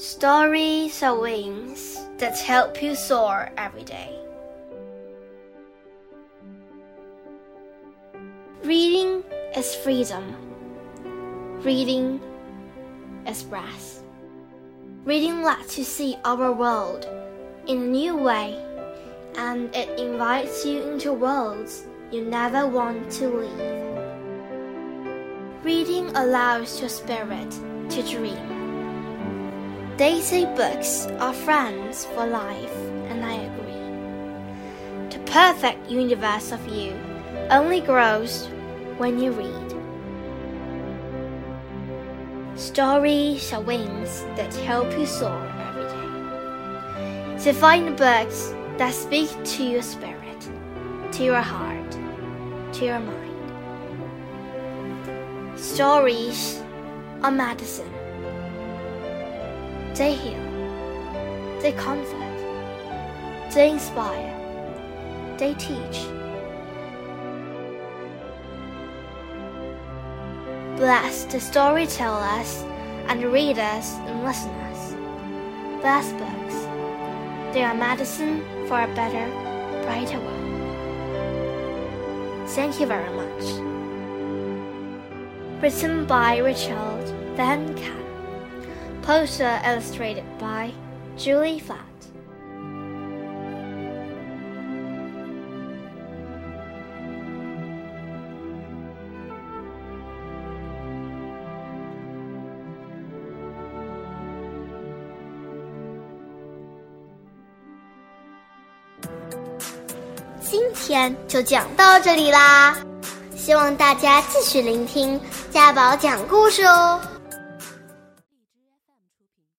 Stories are wings that help you soar every day. Reading is freedom. Reading is breath. Reading lets you see our world in a new way, and it invites you into worlds you never want to leave. Reading allows your spirit to dream. They say books are friends for life, and I agree. The perfect universe of you only grows when you read. Stories are wings that help you soar every day. So find the books that speak to your spirit, to your heart, to your mind. Stories are medicine. They heal. They comfort. They inspire. They teach. Bless the storytellers and readers and listeners. Bless books. They are medicine for a better, brighter world. Thank you very much. Written by Richard Van Camp. Poster illustrated by Julie Flett. 今天就讲到这里啦，希望大家继续聆听家宝讲故事哦。